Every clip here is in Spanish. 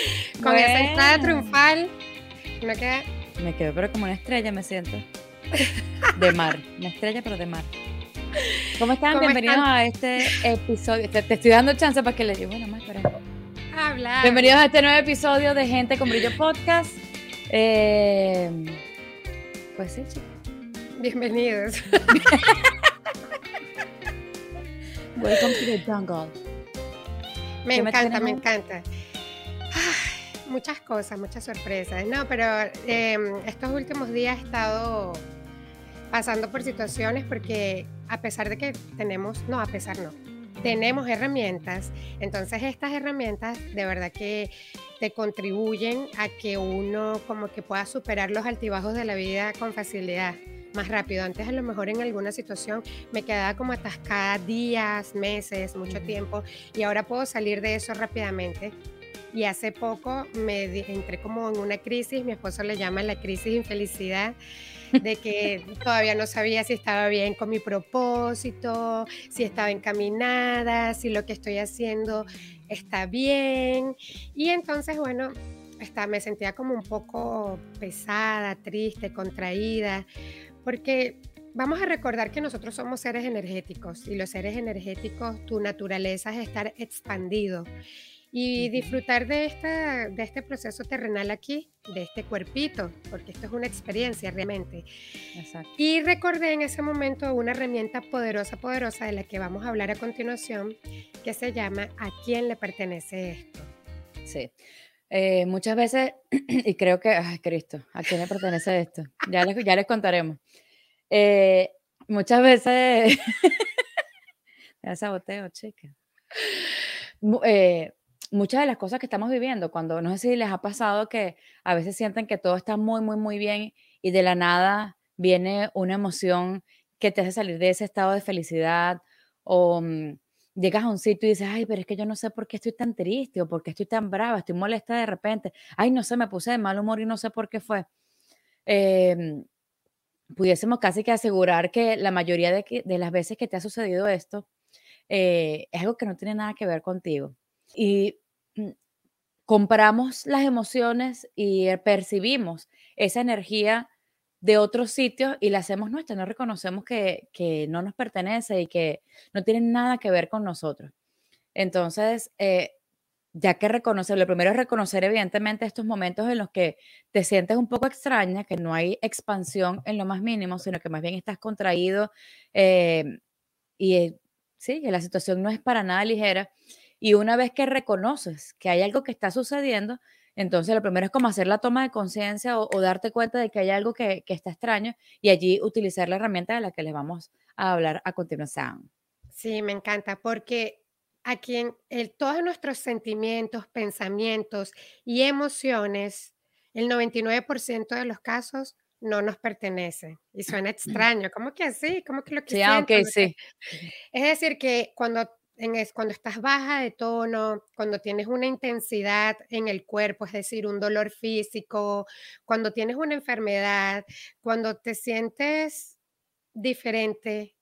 Con esa entrada triunfal, me queda... Me quedo, pero como una estrella me siento. De mar, una estrella, pero de mar. ¿Cómo están? Bienvenidos a este episodio. Te, estoy dando chance para que le diga, bueno, más para Hablar. Bienvenidos a este nuevo episodio de Gente con Brillo Podcast. Eh, pues sí, chicos. Bienvenidos. Welcome to the jungle. Me encanta, me encanta. Muchas cosas, muchas sorpresas. No, pero em, estos últimos días he estado pasando por situaciones porque a pesar de que tenemos, no, a pesar no, tenemos herramientas, entonces estas herramientas de verdad que te contribuyen a que uno como que pueda superar los altibajos de la vida con facilidad más rápido. Antes a lo mejor en alguna situación me quedaba como atascada días, meses, mucho tiempo y ahora puedo salir de eso rápidamente. Y hace poco me entré como en una crisis, mi esposo le llama la crisis infelicidad, de que todavía no sabía si estaba bien con mi propósito, si estaba encaminada, si lo que estoy haciendo está bien. Y entonces, bueno, me sentía como un poco pesada, triste, contraída, porque vamos a recordar que nosotros somos seres energéticos y los seres energéticos, tu naturaleza es estar expandido y disfrutar de, esta, de este proceso terrenal aquí, de este cuerpito, porque esto es una experiencia realmente. Y recordé en ese momento una herramienta poderosa, poderosa de la que vamos a hablar a continuación, que se llama ¿A quién le pertenece esto? Sí. Eh, muchas veces, y creo que, ay Cristo, ¿a quién le pertenece esto? Ya les, ya les contaremos. Eh, muchas veces, ya saboteo, chica. Eh, muchas de las cosas que estamos viviendo, cuando no sé si les ha pasado que a veces sienten que todo está muy, muy, muy bien y de la nada viene una emoción que te hace salir de ese estado de felicidad o mm, llegas a un sitio y dices, ay, pero es que yo no sé por qué estoy tan triste o por qué estoy tan brava, estoy molesta de repente, ay, no sé, me puse de mal humor y no sé por qué fue. Em, pudiésemos casi que asegurar que la mayoría de, de, las veces que te ha sucedido esto eh, es algo que no tiene nada que ver contigo. Y mm, compramos las emociones y eh, percibimos esa energía de otros sitios y la hacemos nuestra, no reconocemos que, que, no nos pertenece y que no tiene nada que ver con nosotros. Entonces, eh, ya que reconocer, lo primero es reconocer evidentemente estos momentos en los que te sientes un poco extraña, que no hay expansión en lo más mínimo, sino que más bien estás contraído eh, y sí, que la situación no es para nada ligera. Y una vez que reconoces que hay algo que está sucediendo, entonces, lo primero es como hacer la toma de conciencia o, darte cuenta de que hay algo que, está extraño y allí utilizar la herramienta de la que les vamos a hablar a continuación. Sí, me encanta, porque aquí en todos nuestros sentimientos, pensamientos y emociones, el 99% de los casos no nos pertenece. Y suena extraño, ¿cómo que así? ¿Cómo que lo que Sí, ah, sí. Es decir, que cuando es cuando estás baja de tono, cuando tienes una intensidad en el cuerpo, es decir, un dolor físico, cuando tienes una enfermedad, cuando te sientes diferente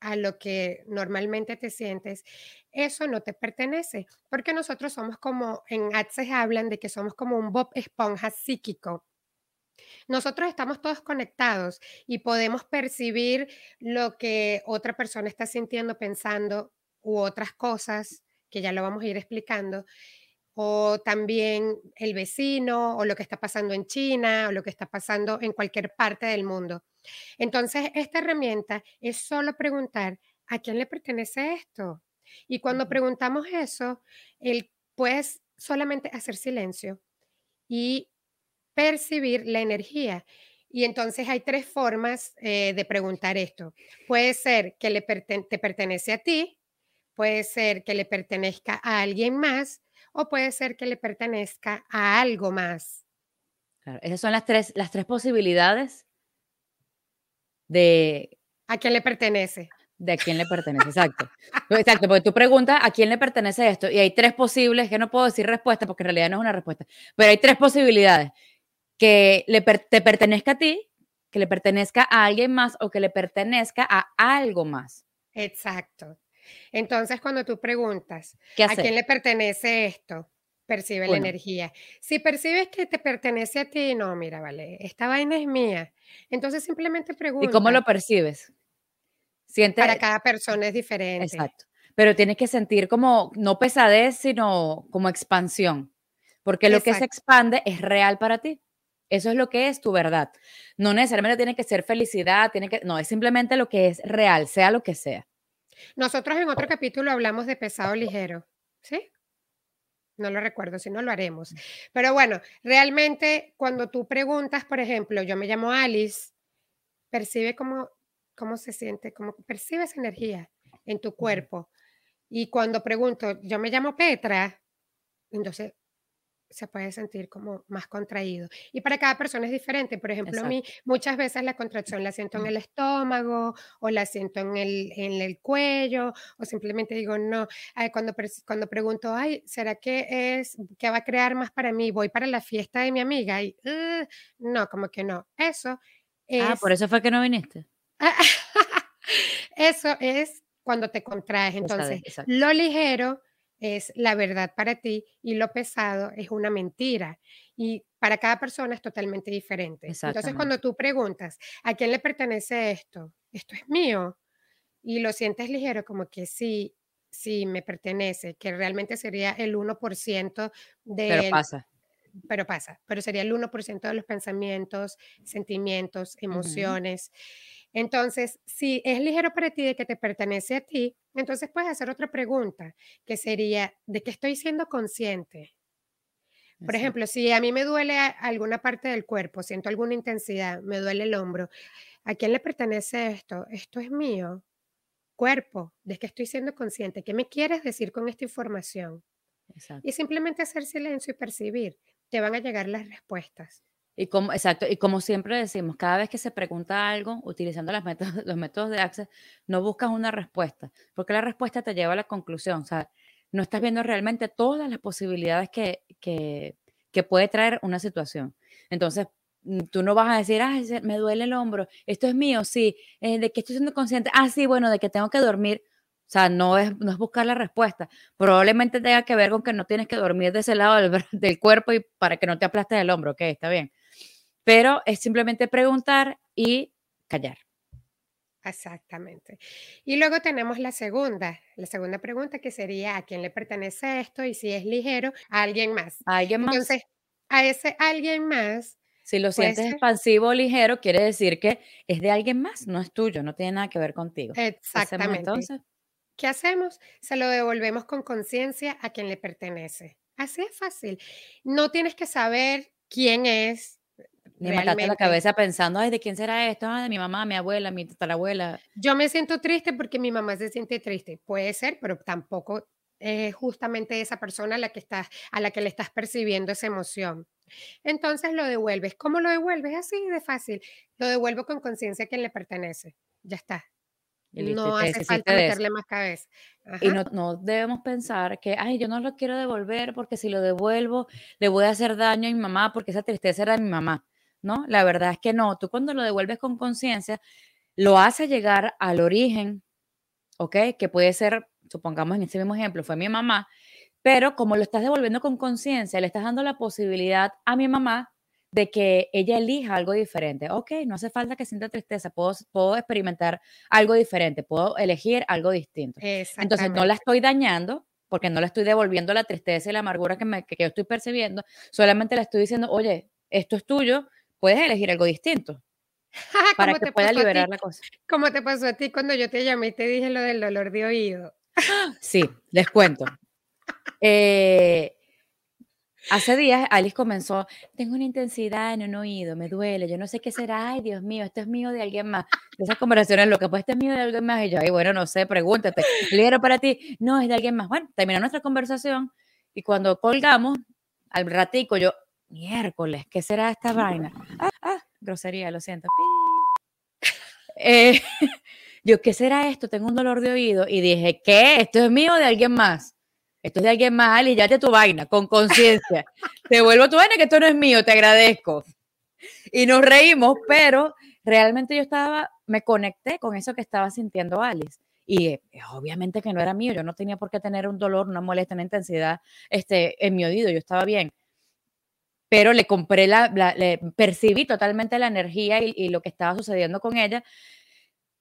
a lo que normalmente te sientes, eso no te pertenece, porque nosotros somos como, en ATSES hablan de que somos como un Bob Esponja psíquico. Nosotros estamos todos conectados y podemos percibir lo que otra persona está sintiendo, pensando, u otras cosas que ya lo vamos a ir explicando, o también el vecino, o lo que está pasando en China, o lo que está pasando en cualquier parte del mundo. Entonces, esta herramienta es solo preguntar, ¿a quién le pertenece esto? Y cuando preguntamos eso, el, puedes solamente hacer silencio y percibir la energía. Y entonces hay tres formas eh, de preguntar esto. Puede ser que le te pertenece a ti, puede ser que le pertenezca a alguien más o puede ser que le pertenezca a algo más. esas son las tres, las tres posibilidades de... ¿A quién le pertenece? De a quién le pertenece, exacto. exacto, porque tú preguntas a quién le pertenece esto y hay tres posibles, que no puedo decir respuesta porque en realidad no es una respuesta, pero hay tres posibilidades. Que le te pertenezca a ti, que le pertenezca a alguien más o que le pertenezca a algo más. Exacto. Entonces, cuando tú preguntas, ¿a quién le pertenece esto? Percibe la energía. Si percibes que te pertenece a ti, no, mira, vale, esta vaina es mía. Entonces simplemente pregunta. ¿Y cómo lo percibes? Siente... Para cada persona es diferente. Exacto. Pero tienes que sentir como, no pesadez, sino como expansión. Porque lo que se expande es real para ti. Eso es lo que es tu verdad. No necesariamente tiene que ser felicidad, tiene que, no, es simplemente lo que es real, sea lo que sea. Nosotros en otro capítulo hablamos de pesado ligero, ¿sí? No lo recuerdo, si no lo haremos. Pero bueno, realmente cuando tú preguntas, por ejemplo, yo me llamo Alice, percibe cómo, cómo se siente, cómo percibes energía en tu cuerpo. Y cuando pregunto, yo me llamo Petra, entonces se puede sentir como más contraído. Y para cada persona es diferente. Por ejemplo, a mí muchas veces la contracción la siento en el estómago o la siento en el, en el cuello o simplemente digo, no, cuando, cuando pregunto, ay, ¿será que es, que va a crear más para mí? Voy para la fiesta de mi amiga y, no, como que no. Eso es... Ah, por eso fue que no viniste. eso es cuando te contraes. Entonces, lo ligero es la verdad para ti y lo pesado es una mentira. Y para cada persona es totalmente diferente. Entonces, cuando tú preguntas, ¿a quién le pertenece esto? Esto es mío. Y lo sientes ligero, como que sí, sí, me pertenece, que realmente sería el 1% de... Pero pasa. Pero pasa, pero sería el 1% de los pensamientos, sentimientos, emociones. Entonces, si es ligero para ti de que te pertenece a ti, entonces puedes hacer otra pregunta, que sería, ¿de qué estoy siendo consciente? Por ejemplo, si a mí me duele alguna parte del cuerpo, siento alguna intensidad, me duele el hombro, ¿a quién le pertenece esto? Esto es mío. Cuerpo, ¿de qué estoy siendo consciente? ¿Qué me quieres decir con esta información? Y simplemente hacer silencio y percibir. Te van a llegar las respuestas. Y como, exacto, y como siempre decimos, cada vez que se pregunta algo, utilizando las métodos, los métodos de Access, no buscas una respuesta, porque la respuesta te lleva a la conclusión. O sea, no estás viendo realmente todas las posibilidades que, que, que puede traer una situación. Entonces, mm, tú no vas a decir, ay, me duele el hombro, esto es mío, sí, eh, de que estoy siendo consciente, ah, sí, bueno, de que tengo que dormir. O sea, no es, no es buscar la respuesta. Probablemente tenga que ver con que no tienes que dormir de ese lado del, del cuerpo y para que no te aplastes el hombro, ok, está bien pero es simplemente preguntar y callar. Exactamente. Y luego tenemos la segunda, la segunda pregunta que sería a quién le pertenece esto y si es ligero, a alguien más. A alguien más. Entonces, a ese alguien más. Si lo sientes expansivo o ligero, quiere decir que es de alguien más, no es tuyo, no tiene nada que ver contigo. Exactamente. entonces? ¿Qué hacemos? Se lo devolvemos con conciencia a quien le pertenece. Así es fácil. No tienes que saber quién es, ni matarte la cabeza pensando, ay, ¿de quién será esto? Ah, de mi mamá, mi abuela, mi tatarabuela. Yo me siento triste porque mi mamá se siente triste. Puede ser, pero tampoco es justamente esa persona a la que estás, a la que le estás percibiendo esa emoción. Entonces lo devuelves. ¿Cómo lo devuelves? Así de fácil. Lo devuelvo con conciencia a quien le pertenece. Ya está. no hace falta meterle más cabeza. Y no, no, debemos pensar que, ay, yo no lo quiero devolver porque si lo devuelvo le voy a hacer daño a mi mamá porque esa tristeza era de mi mamá. ¿No? La verdad es que no. Tú cuando lo devuelves con conciencia, lo hace llegar al origen, ¿ok? Que puede ser, supongamos en este mismo ejemplo, fue mi mamá, pero como lo estás devolviendo con conciencia, le estás dando la posibilidad a mi mamá de que ella elija algo diferente. Ok, no hace falta que sienta tristeza, puedo, puedo experimentar algo diferente, puedo elegir algo distinto. Entonces no la estoy dañando porque no le estoy devolviendo la tristeza y la amargura que, me, que yo estoy percibiendo, solamente le estoy diciendo, oye, esto es tuyo, puedes elegir algo distinto para que pueda liberar la cosa. ¿Cómo te pasó a ti cuando yo te llamé y te dije lo del dolor de oído? Sí, les cuento. Eh, hace días Alice comenzó, tengo una intensidad en un oído, me duele, yo no sé qué será, ay Dios mío, esto es mío de alguien más. De esas conversaciones, lo que pues esto es mío de alguien más, y yo, ay, bueno, no sé, pregúntate, ¿ligero para ti? No, es de alguien más. Bueno, terminó nuestra conversación Y cuando colgamos, al ratico yo, miércoles, ¿qué será esta vaina? Ah, ah grosería, lo siento. Eh, yo, ¿qué será esto? Tengo un dolor de oído. Y dije, ¿qué? ¿Esto es mío o de alguien más? Esto es de alguien más, Ali, ya te tu vaina, con conciencia. te vuelvo tu vaina, que esto no es mío, te agradezco. Y nos reímos, pero realmente yo estaba, me conecté con eso que estaba sintiendo Alice. Y eh, obviamente que no era mío, yo no tenía por qué tener un dolor, una molestia, una intensidad este, en mi oído, yo estaba bien. Pero le compré la, le percibí totalmente la energía y, y lo que estaba sucediendo con ella.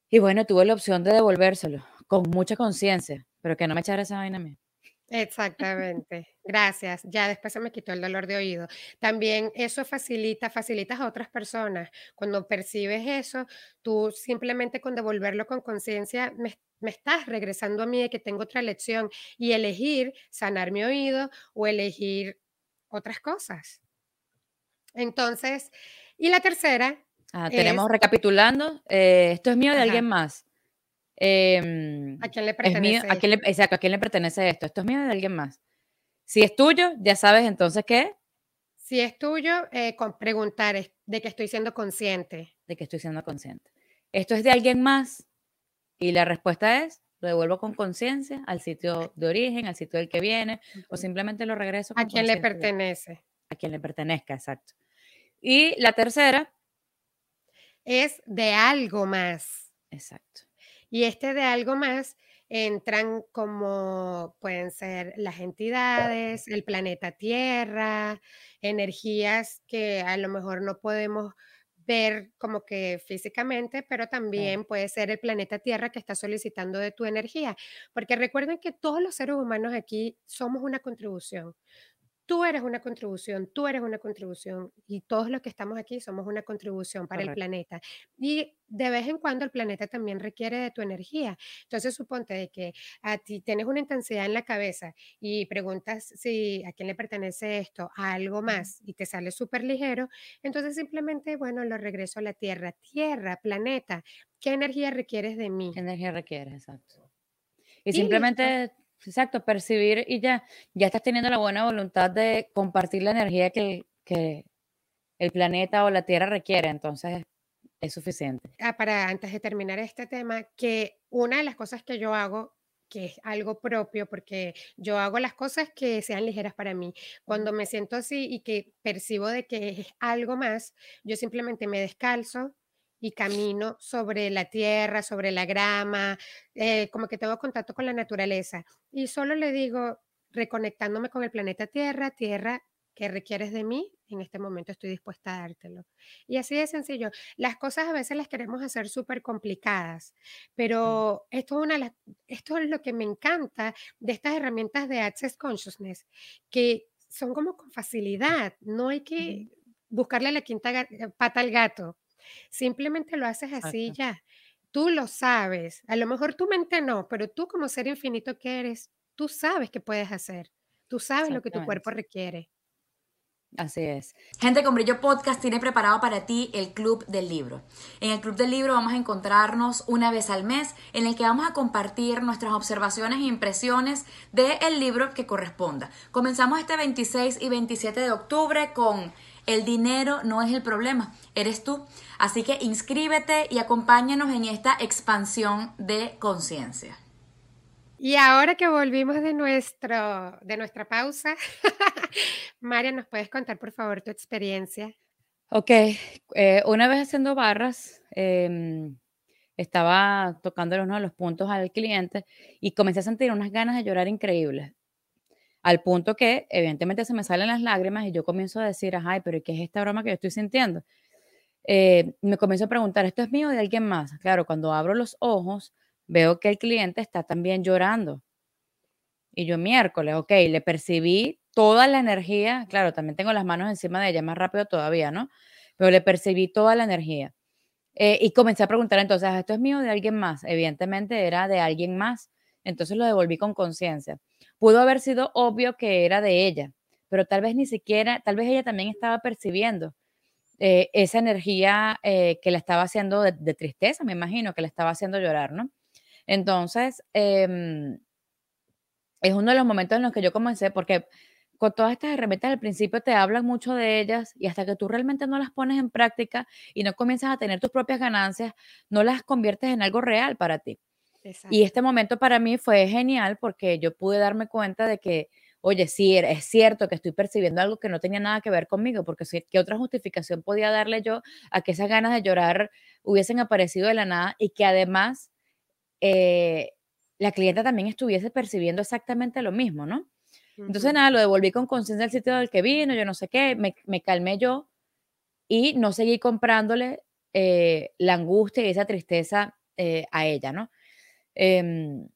Y bueno, tuve la opción de devolvérselo con mucha conciencia, pero que no me echara esa vaina a mí. Exactamente. Gracias. Ya después se me quitó el dolor de oído. También eso facilita, facilitas a otras personas. Cuando percibes eso, tú simplemente con devolverlo con conciencia, me, me estás regresando a mí de que tengo otra lección y elegir sanar mi oído o elegir otras cosas. Entonces, y la tercera, Ah, tenemos recapitulando, eh, esto es mío de alguien más. Em, ¿A quién le pertenece? ¿a quién le, exacto, ¿a quién le pertenece esto? Esto es mío de alguien más. Si es tuyo, ya sabes entonces qué. Si es tuyo, eh, con preguntar de que estoy siendo consciente. De que estoy siendo consciente. Esto es de alguien más. Y la respuesta es, lo devuelvo con conciencia al sitio de origen, al sitio del que viene, o simplemente lo regreso. a quién le pertenece. A quien le pertenezca, exacto. Y la tercera, es de algo más. Exacto. Y este de algo más entran como pueden ser las entidades, el planeta Tierra, energías que a lo mejor no podemos ver como que físicamente, pero también puede ser el planeta Tierra que está solicitando de tu energía. Porque recuerden que todos los seres humanos aquí somos una contribución tú eres una contribución, tú eres una contribución y todos los que estamos aquí somos una contribución para el planeta. Y de vez en cuando el planeta también requiere de tu energía. Entonces suponte de que a ti tienes una intensidad en la cabeza y preguntas si a quién le pertenece esto, a algo más y te sale súper ligero, entonces simplemente, bueno, lo regreso a la Tierra. Tierra, planeta, ¿qué energía requieres de mí? ¿Qué energía requieres? Exacto. Y, simplemente Exacto, percibir y ya, ya estás teniendo la buena voluntad de compartir la energía que, que el planeta o la Tierra requiere, entonces es suficiente. Ah, para antes de terminar este tema, que una de las cosas que yo hago que es algo propio, porque yo hago las cosas que sean ligeras para mí. Cuando me siento así y que percibo de que es algo más, yo simplemente me descalzo, y camino sobre la tierra, sobre la grama, eh, como que tengo contacto con la naturaleza. Y solo le digo, reconectándome con el planeta Tierra, Tierra, ¿qué requieres de mí? En este momento estoy dispuesta a dártelo. Y así de sencillo. Las cosas a veces las queremos hacer súper complicadas, pero esto es, una, esto es lo que me encanta de estas herramientas de Access Consciousness, que son como con facilidad, no hay que buscarle la quinta pata al gato. Simplemente lo haces así ya. Tú lo sabes. A lo mejor tu mente no, pero tú como ser infinito que eres, tú sabes qué puedes hacer. Tú sabes lo que tu cuerpo requiere. Así es. Gente con Brillo Podcast tiene preparado para ti el Club del Libro. En el Club del Libro vamos a encontrarnos una vez al mes en el que vamos a compartir nuestras observaciones e impresiones del libro que corresponda. Comenzamos este 26 y 27 de octubre con El dinero no es el problema, eres tú. Así que inscríbete y acompáñanos en esta expansión de conciencia. Y ahora que volvimos de, nuestro, de nuestra pausa, María, ¿nos puedes contar por favor tu experiencia? Ok, eh, una vez haciendo barras, em, estaba tocando uno de los puntos al cliente y comencé a sentir unas ganas de llorar increíbles. Al punto que evidentemente se me salen las lágrimas y yo comienzo a decir, ay, pero ¿qué es esta broma que yo estoy sintiendo? Eh, me comienzo a preguntar, ¿esto es mío o de alguien más? Claro, cuando abro los ojos, veo que el cliente está también llorando. Y yo miércoles, ok, le percibí toda la energía, claro, también tengo las manos encima de ella, más rápido todavía, ¿no? Pero le percibí toda la energía. Eh, y comencé a preguntar entonces, ¿esto es mío o de alguien más? Evidentemente era de alguien más, entonces lo devolví con conciencia. Pudo haber sido obvio que era de ella, pero tal vez ni siquiera, tal vez ella también estaba percibiendo eh, esa energía eh, que le estaba haciendo de, tristeza, me imagino, que le estaba haciendo llorar, ¿no? Entonces, em, es uno de los momentos en los que yo comencé, porque con todas estas herramientas al principio te hablan mucho de ellas y hasta que tú realmente no las pones en práctica y no comienzas a tener tus propias ganancias, no las conviertes en algo real para ti. Y este momento para mí fue genial porque yo pude darme cuenta de que, oye, sí, es cierto que estoy percibiendo algo que no tenía nada que ver conmigo, porque ¿qué otra justificación podía darle yo a que esas ganas de llorar hubiesen aparecido de la nada y que además eh, la clienta también estuviese percibiendo exactamente lo mismo, ¿no? Entonces, nada, lo devolví con conciencia al sitio del que vino, yo no sé qué, me, calmé yo y no seguí comprándole eh, la angustia y esa tristeza eh, a ella, ¿no? Em,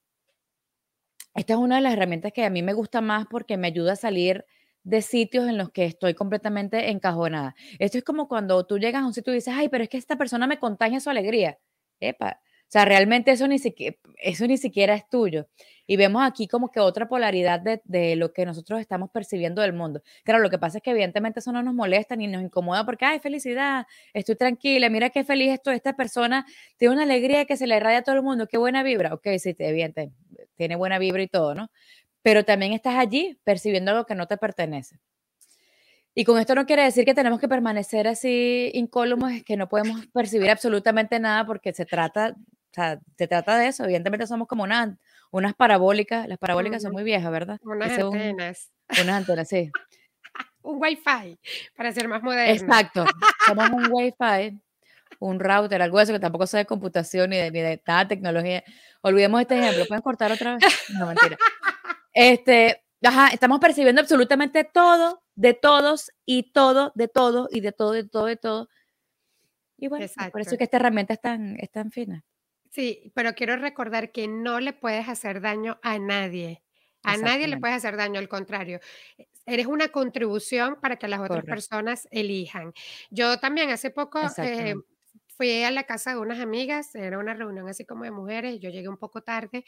esta es una de las herramientas que a mí me gusta más porque me ayuda a salir de sitios en los que estoy completamente encajonada. Esto es como cuando tú llegas a un sitio y dices, ay, pero es que esta persona me contagia su alegría. O sea, realmente eso ni, siquiera, eso ni siquiera es tuyo. Y vemos aquí como que otra polaridad de, lo que nosotros estamos percibiendo del mundo. Claro, lo que pasa es que evidentemente eso no nos molesta ni nos incomoda porque, ay, felicidad, estoy tranquila, mira qué feliz estoy, esta persona tiene una alegría que se le irradia a todo el mundo, qué buena vibra. Ok, sí, evidentemente, tiene buena vibra y todo, ¿no? Pero también estás allí percibiendo algo que no te pertenece. Y con esto no quiere decir que tenemos que permanecer así incólumes, que no podemos percibir absolutamente nada porque se trata o sea, se trata de eso. Evidentemente somos como unas, unas parabólicas. Las parabólicas son muy viejas, ¿verdad? Unas antenas. unas antenas, sí. un Wi-Fi, para ser más moderno. Exacto. Somos un Wi-Fi, un router, algo de eso que tampoco sabe de computación ni de, ni de nada tecnología. Olvidemos este ejemplo. ¿Pueden cortar otra vez? No, mentira. Este, ajá, estamos percibiendo absolutamente todo, de todos y todo, de todo y de todo, de todo, de todo. Y bueno, por eso es que esta herramienta es tan, es tan fina. Sí, pero quiero recordar que no le puedes hacer daño a nadie. A nadie le puedes hacer daño, al contrario. E, eres una contribución para que las otras personas elijan. Yo también hace poco eh, fui a la casa de unas amigas, era una reunión así como de mujeres, yo llegué un poco tarde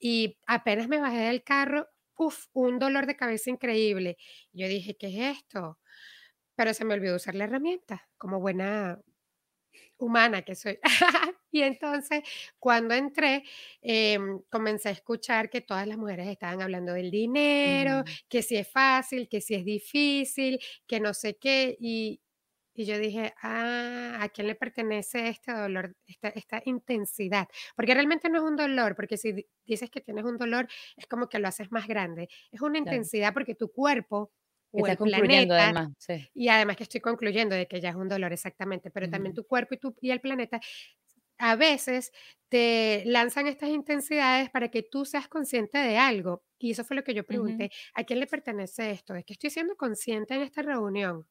y apenas me bajé del carro, uf, un dolor de cabeza increíble. Yo dije, ¿qué es esto? Pero se me olvidó usar la herramienta, como buena humana que soy. y entonces, cuando entré, em, comencé a escuchar que todas las mujeres estaban hablando del dinero, que si es fácil, que si es difícil, que no sé qué. Y, yo dije, ah, ¿a quién le pertenece este dolor, esta, esta, intensidad? Porque realmente no es un dolor, porque si dices que tienes un dolor, es como que lo haces más grande. Es una intensidad porque tu cuerpo o el planeta, además, y además que estoy concluyendo de que ya es un dolor exactamente, pero también tu cuerpo y, tu, y el planeta a veces te lanzan estas intensidades para que tú seas consciente de algo. Y eso fue lo que yo pregunté, ¿a quién le pertenece esto? Es que estoy siendo consciente en esta reunión.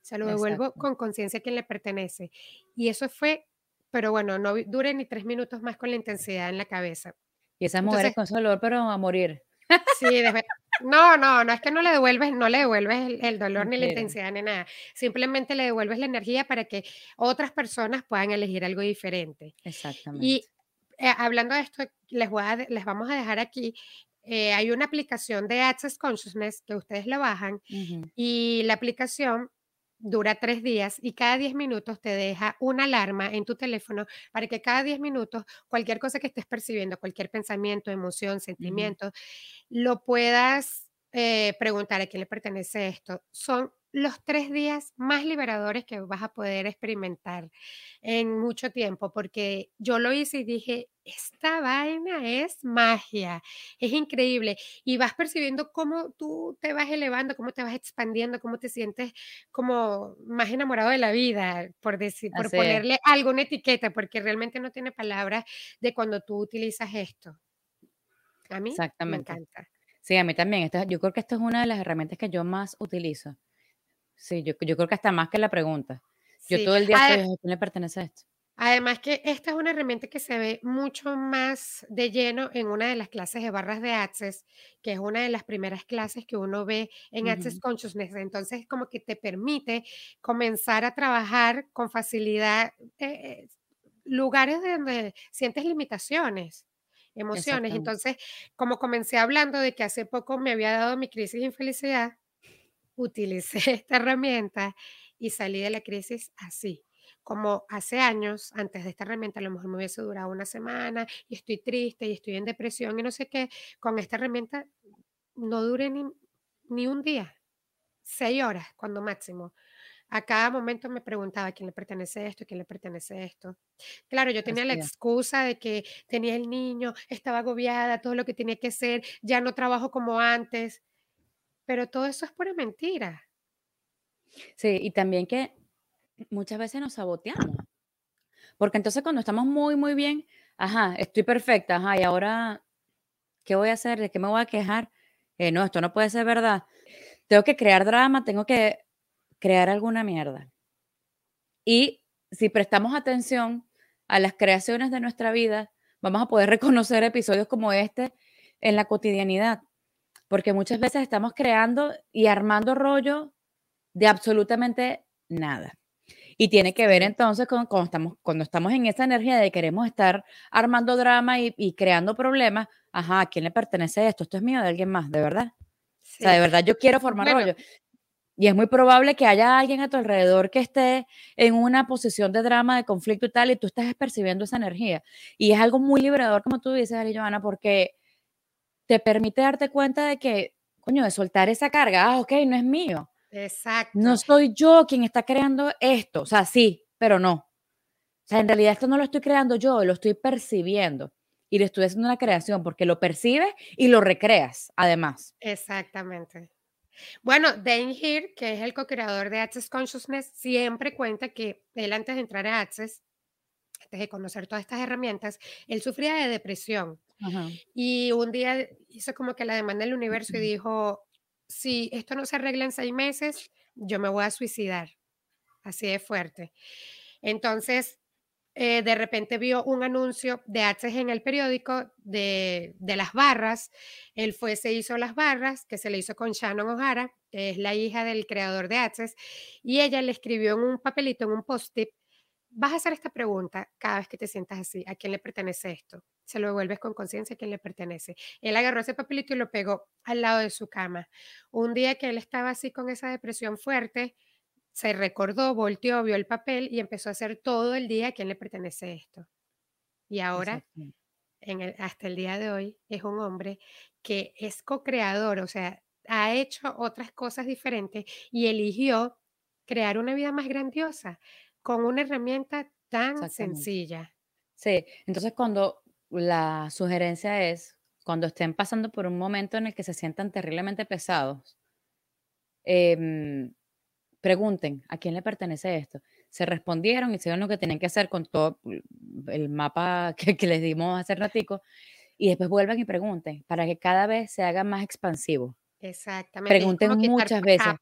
Se lo devuelvo con conciencia a quién le pertenece. Y eso fue, pero bueno, no dure ni tres minutos más con la intensidad en la cabeza. Y esas mujeres con dolor, pero a morir. Sí, no, no, no es que no le devuelves, no le devuelves el, dolor ni la intensidad ni nada. Simplemente le devuelves la energía para que otras personas puedan elegir algo diferente. Exactamente. Y eh, hablando de esto, les, voy a, les vamos a dejar aquí. Eh, hay una aplicación de Access Consciousness que ustedes la bajan y la aplicación dura tres días y cada diez minutos te deja una alarma en tu teléfono para que cada diez minutos cualquier cosa que estés percibiendo, cualquier pensamiento, emoción, sentimiento, lo puedas eh, preguntar a quién le pertenece esto. Son los tres días más liberadores que vas a poder experimentar en mucho tiempo, porque yo lo hice y dije, esta vaina es magia, es increíble. Y vas percibiendo cómo tú te vas elevando, cómo te vas expandiendo, cómo te sientes como más enamorado de la vida, por, decir, por ponerle alguna etiqueta, porque realmente no tiene palabras de cuando tú utilizas esto. A mí me encanta. Sí, a mí también. yo creo que esta es una de las herramientas que yo más utilizo. Sí, yo, creo que hasta más que la pregunta. Yo todo el día estoy, ¿a quién le pertenece esto? Además que esta es una herramienta que se ve mucho más de lleno en una de las clases de barras de Access, que es una de las primeras clases que uno ve en Access Consciousness. Entonces, como que te permite comenzar a trabajar con facilidad eh, lugares donde sientes limitaciones, emociones. Entonces, como comencé hablando de que hace poco me había dado mi crisis de infelicidad, utilicé esta herramienta y salí de la crisis así como hace años, antes de esta herramienta, a lo mejor me hubiese durado una semana y estoy triste y estoy en depresión y no sé qué, con esta herramienta no dure ni, ni un día, seis horas cuando máximo. A cada momento me preguntaba quién le pertenece esto, quién le pertenece esto. Claro, yo tenía la excusa de que tenía el niño, estaba agobiada, todo lo que tenía que hacer, ya no trabajo como antes, pero todo eso es pura mentira. Sí, y también que muchas veces nos saboteamos. Porque entonces cuando estamos muy, muy bien, ajá, estoy perfecta, ajá, y ahora, ¿qué voy a hacer? ¿De qué me voy a quejar? Eh, no, esto no puede ser verdad. Tengo que crear drama, tengo que crear alguna mierda. Y si prestamos atención a las creaciones de nuestra vida, vamos a poder reconocer episodios como este en la cotidianidad. Porque muchas veces estamos creando y armando rollo de absolutamente nada. Y tiene que ver entonces con cuando estamos, cuando estamos en esa energía de queremos estar armando drama y, creando problemas. Ajá, ¿a quién le pertenece esto? Esto es mío de alguien más, de verdad. O sea, de verdad yo quiero formar rollo. Y es muy probable que haya alguien a tu alrededor que esté en una posición de drama, de conflicto y tal, y tú estás percibiendo esa energía. Y es algo muy liberador, como tú dices, Ari Joana, porque te permite darte cuenta de que, coño, de soltar esa carga. Ah, ok, no es mío. Exacto. No soy yo quien está creando esto. O sea, sí, pero no. O sea, en realidad esto no lo estoy creando yo, lo estoy percibiendo. Y le estoy haciendo una creación porque lo percibes y lo recreas, además. Exactamente. Bueno, Dane Heer, que es el co-creador de Access Consciousness, siempre cuenta que él antes de entrar a Access, antes de conocer todas estas herramientas, él sufría de depresión. Y un día hizo como que la demanda del universo y dijo, si esto no se arregla en seis meses, yo me voy a suicidar. Así de fuerte. Entonces, eh, de repente vio un anuncio de Access en el periódico de, de, las barras. Él fue, se hizo las barras, que se le hizo con Shannon O'Hara, que es la hija del creador de Access, y ella le escribió en un papelito, en un post-it, vas a hacer esta pregunta cada vez que te sientas así, ¿a quién le pertenece esto? Se lo devuelves con conciencia a quién le pertenece. Él agarró ese papelito y lo pegó al lado de su cama. Un día que él estaba así con esa depresión fuerte, se recordó, volteó, vio el papel y empezó a hacer todo el día a quién le pertenece esto. Y ahora, en el, hasta el día de hoy, es un hombre que es co-creador, o sea, ha hecho otras cosas diferentes y eligió crear una vida más grandiosa con una herramienta tan sencilla. Sí, entonces cuando la sugerencia es, cuando estén pasando por un momento en el que se sientan terriblemente pesados, eh, pregunten a quién le pertenece esto. Se respondieron, hicieron lo que tenían que hacer con todo el mapa que, les dimos hace ratico y después vuelvan y pregunten para que cada vez se haga más expansivo. Exactamente. Pregunten muchas veces.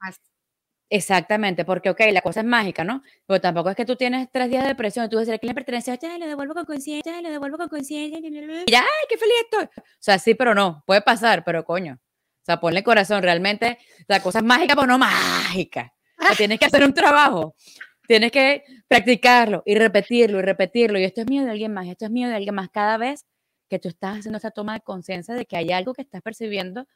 Exactamente, porque, ok, la cosa es mágica, ¿no? Pero tampoco es que tú tienes tres días de depresión y tú dices, ¿a quién le pertenece? Ya, le devuelvo con conciencia, le devuelvo con conciencia. Y ya, ¡ay, qué feliz estoy! O sea, sí, pero no, puede pasar, pero coño. O sea, ponle corazón, realmente la cosa es mágica, pero no mágica tienes que hacer un trabajo. Tienes que practicarlo y repetirlo y repetirlo. Y esto es mío de alguien más, esto es mío de alguien más. Cada vez que tú estás haciendo esa toma de conciencia de que hay algo que estás percibiendo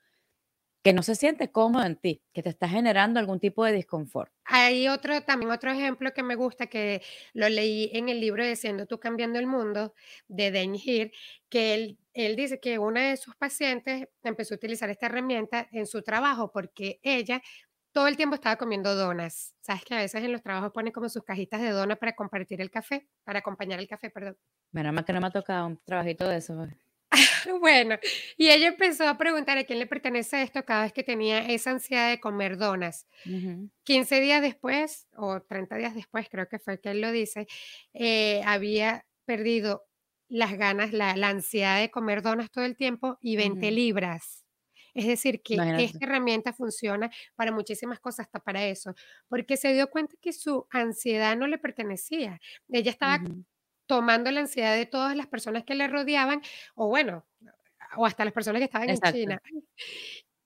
que no se siente cómodo en ti, que te está generando algún tipo de disconfort. Hay otro, también otro ejemplo que me gusta, que lo leí en el libro de Siendo tú cambiando el mundo, de Dan Heer, que él, él dice que una de sus pacientes empezó a utilizar esta herramienta en su trabajo porque ella todo el tiempo estaba comiendo donas. Sabes que a veces en los trabajos ponen como sus cajitas de donas para compartir el café, para acompañar el café, perdón. Menos más que no me ha tocado un trabajito de eso. Bueno, y ella empezó a preguntar a quién le pertenece esto cada vez que tenía esa ansiedad de comer donas. 15 días después, o 30 días después, creo que fue que él lo dice, eh, había perdido las ganas, la, ansiedad de comer donas todo el tiempo y 20 libras. Es decir, que esta herramienta funciona para muchísimas cosas, hasta para eso, porque se dio cuenta que su ansiedad no le pertenecía. Ella estaba tomando la ansiedad de todas las personas que le rodeaban, o bueno, o hasta las personas que estaban en China.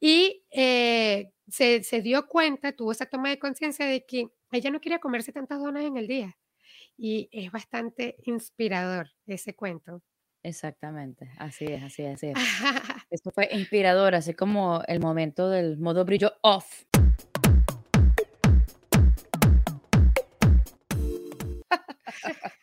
Y eh, se, se, dio cuenta, tuvo esa toma de conciencia de que ella no quería comerse tantas donas en el día. Y es bastante inspirador ese cuento. Exactamente, así es, así es, así es. Eso fue inspirador, así como el momento del modo brillo off.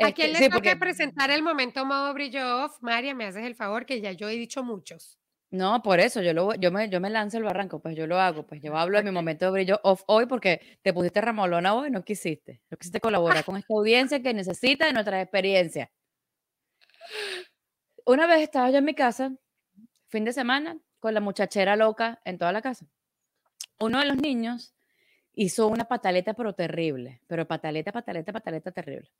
¿A quién le toca presentar el momento modo brillo off? María, me haces el favor que ya yo he dicho muchos. No, por eso yo, lo, yo, me, yo me lanzo el barranco, pues yo lo hago, pues yo hablo de mi momento de brillo off hoy porque te pusiste ramolona hoy, no quisiste, no quisiste colaborar con esta audiencia que necesita de nuestra experiencia. Una vez estaba yo en mi casa, fin de semana, con la muchachera loca en toda la casa. Uno de los niños hizo una pataleta, pero terrible, pero pataleta, pataleta, pataleta terrible.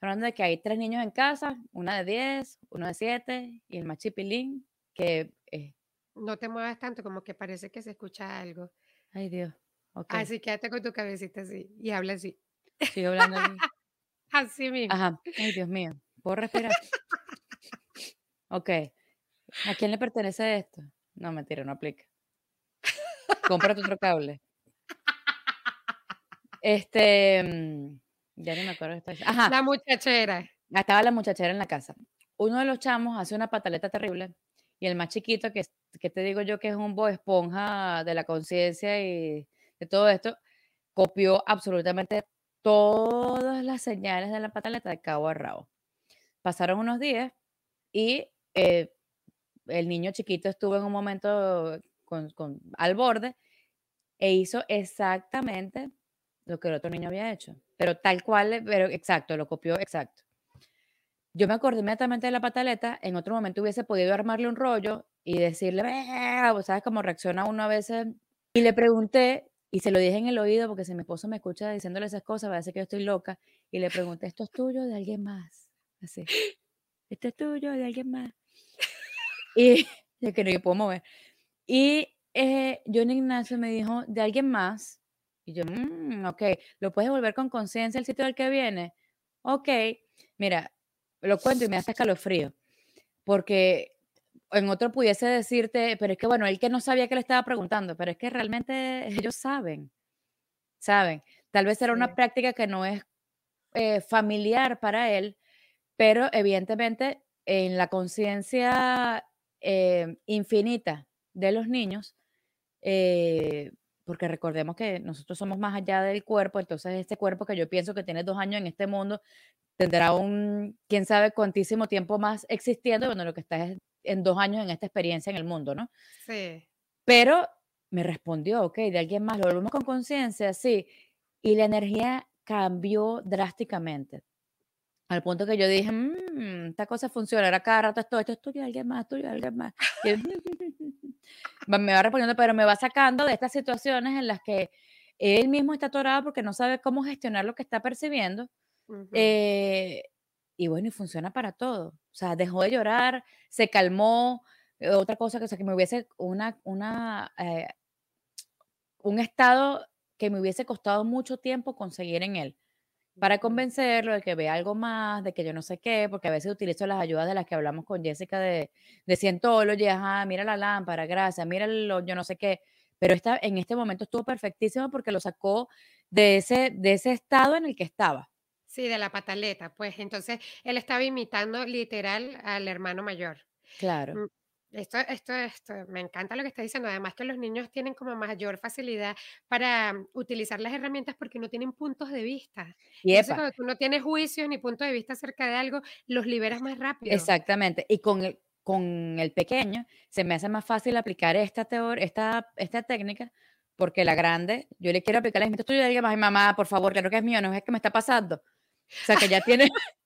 Hablando de que hay tres niños en casa, una de 10, uno de 7 y el machipilín, que... Eh, no te muevas tanto, como que parece que se escucha algo. Ay, Dios. Okay. Así quédate con tu cabecita así y habla así. Sigo hablando así. así mismo. Ajá. Ay, Dios mío. ¿Puedo respirar? ok. ¿A quién le pertenece esto? No, mentira, no aplica. Cómprate otro cable. Este, mm, ya ni me acuerdo. Ajá. La muchachera. Estaba la muchachera en la casa. Uno de los chamos hace una pataleta terrible y el más chiquito, que, que te digo yo que es un bo esponja de la conciencia y de todo esto, copió absolutamente todas las señales de la pataleta de cabo a rabo. Pasaron unos días y eh, el niño chiquito estuvo en un momento con, al borde e hizo exactamente lo que el otro niño había hecho, pero tal cual, pero exacto, lo copió exacto. Yo me acordé inmediatamente de la pataleta, en otro momento hubiese podido armarle un rollo y decirle, ¿sabes cómo reacciona uno a veces? Y le pregunté, y se lo dije en el oído, porque si mi esposo me escucha diciéndole esas cosas, va a decir que yo estoy loca, y le pregunté, ¿esto es tuyo de alguien más? Así, ¿esto es tuyo de alguien más? Y ya que no yo puedo mover. Y eh, John Ignacio me dijo, de alguien más. Y yo, mmm, ok, ¿lo puedes volver con conciencia el sitio del que viene? Ok, mira, lo cuento y me hace escalofrío. Porque en otro pudiese decirte, pero es que bueno, él que no sabía que le estaba preguntando, pero es que realmente ellos saben, saben. Tal vez era una práctica que no es eh, familiar para él, pero evidentemente en la conciencia eh, infinita de los niños, eh, porque recordemos que nosotros somos más allá del cuerpo, entonces este cuerpo que yo pienso que tiene dos años en este mundo, tendrá un, quién sabe, cuantísimo tiempo más existiendo, bueno, lo que está es en dos años en esta experiencia en el mundo, ¿no? Sí. Pero me respondió, ok, de alguien más, lo volvemos con conciencia, sí, y la energía cambió drásticamente. Al punto que yo dije, mmm, esta cosa funciona, ahora cada rato esto, esto es tuyo, alguien más, tuyo, alguien más. me va respondiendo, pero me va sacando de estas situaciones en las que él mismo está atorado porque no sabe cómo gestionar lo que está percibiendo. Eh, y bueno, y funciona para todo. O sea, dejó de llorar, se calmó. Eh, otra cosa que, o sea, que me hubiese una, una, eh, un estado que me hubiese costado mucho tiempo conseguir en él para convencerlo de que vea algo más, de que yo no sé qué, porque a veces utilizo las ayudas de las que hablamos con Jessica de, de Cientology, ajá, mira la lámpara, gracias, mira lo, yo no sé qué, pero esta, en este momento estuvo perfectísimo porque lo sacó de ese, de ese estado en el que estaba. Sí, de la pataleta, pues entonces él estaba imitando literal al hermano mayor. Claro. Mm, esto, esto, esto, me encanta lo que está diciendo. Además que los niños tienen como mayor facilidad para utilizar las herramientas porque no tienen puntos de vista. Y Entonces, cuando tú no tienes juicios ni puntos de vista acerca de algo, los liberas más rápido. Exactamente. Y con el, con el pequeño se me hace más fácil aplicar esta, esta, esta técnica porque la grande, yo le quiero aplicar la gente tuyo y diga, más mamá, por favor, claro que es mío, no es que me está pasando. O sea, que ya tiene,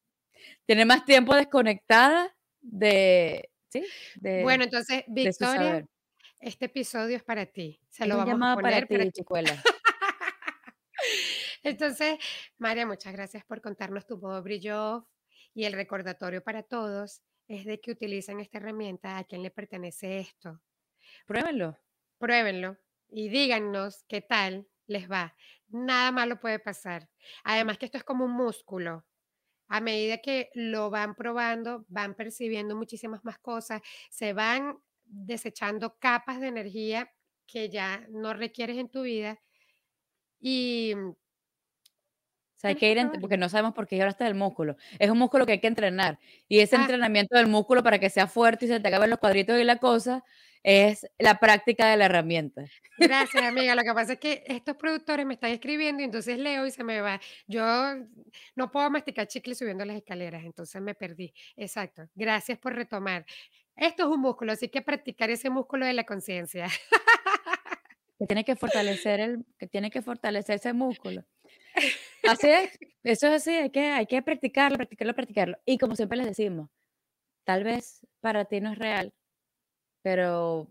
tiene más tiempo desconectada de, bueno, entonces, Victoria, este episodio es para ti. Se lo vamos a poner para ti, chicuela. entonces, María, muchas gracias por contarnos tu modo brillo y el recordatorio para todos es de que utilicen esta herramienta, a quién le pertenece esto. Pruébenlo. Pruébenlo y díganos qué tal les va. Nada malo puede pasar. Además que esto es como un músculo a medida que lo van probando, van percibiendo muchísimas más cosas, se van desechando capas de energía que ya no requieres en tu vida. Y o sea, hay que ir, porque no sabemos por qué ahora está el músculo. Es un músculo que hay que entrenar. Y ese ah. entrenamiento del músculo para que sea fuerte y se te acaben los cuadritos y la cosa, es la práctica de la herramienta. Gracias, amiga. Lo que pasa es que estos productores me están escribiendo y entonces leo y se me va. Yo no puedo masticar chicle subiendo las escaleras, entonces me perdí. Exacto. Gracias por retomar. Esto es un músculo, así que practicar ese músculo de la conciencia. Que tiene que fortalecer el, que tiene que fortalecer ese músculo. Así es, eso es así, hay que, hay que practicarlo, practicarlo, practicarlo. Y como siempre les decimos, tal vez para ti no es real, pero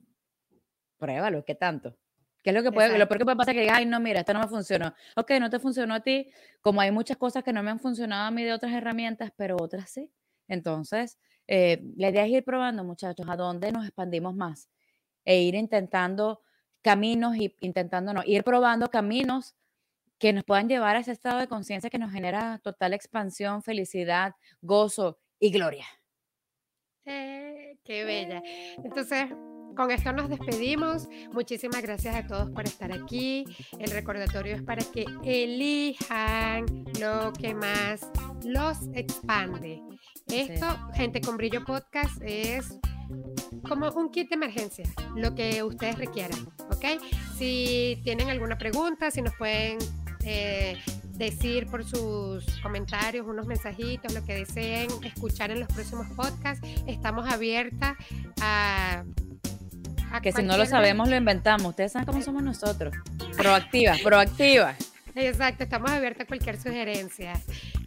pruébalo, ¿qué tanto? ¿Qué es lo que puede, lo peor que puede pasar? Que ay, no, mira, esto no me funcionó. Ok, no te funcionó a ti, como hay muchas cosas que no me han funcionado a mí de otras herramientas, pero otras sí. Entonces, eh, la idea es ir probando, muchachos, a dónde nos expandimos más e ir intentando caminos y intentando, no, ir probando caminos que nos puedan llevar a ese estado de conciencia que nos genera total expansión, felicidad, gozo y gloria. Eh, qué bella. Entonces, con esto nos despedimos. Muchísimas gracias a todos por estar aquí. El recordatorio es para que elijan lo que más los expande. Esto, gente con brillo podcast, es como un kit de emergencia, lo que ustedes requieran, ¿ok? Si tienen alguna pregunta, si nos pueden eh, decir por sus comentarios, unos mensajitos, lo que deseen escuchar en los próximos podcasts, estamos abiertas a que si no lo sabemos, lo inventamos. Ustedes saben cómo somos nosotros. Proactiva, proactiva. Exacto, estamos abiertos a cualquier sugerencia.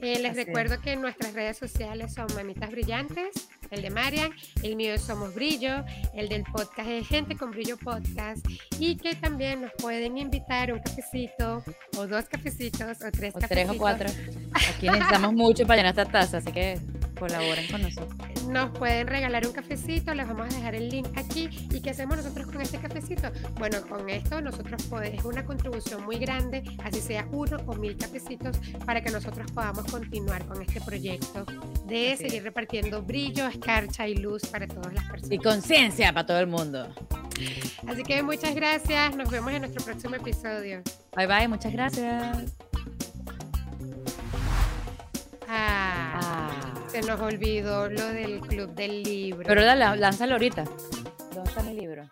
Eh, les recuerdo que nuestras redes sociales son Mamitas Brillantes, el de Marian, el mío es Somos Brillo, el del podcast es Gente con Brillo Podcast y que también nos pueden invitar un cafecito o dos cafecitos o tres o cafecitos. tres o cuatro. Aquí necesitamos mucho para llenar esta taza, así que colaboren con nosotros. Nos pueden regalar un cafecito, les vamos a dejar el link aquí. ¿Y qué hacemos nosotros con este cafecito? Bueno, con esto nosotros podemos, es una contribución muy grande, así sea uno o mil cafecitos, para que nosotros podamos continuar con este proyecto de seguir repartiendo brillo, escarcha y luz para todas las personas. Y conciencia para todo el mundo. Así que muchas gracias, nos vemos en nuestro próximo episodio. Bye bye, muchas gracias. Ah, ah. Se nos olvidó lo del club del libro. Pero lánzalo ahorita. ¿Dónde está mi libro?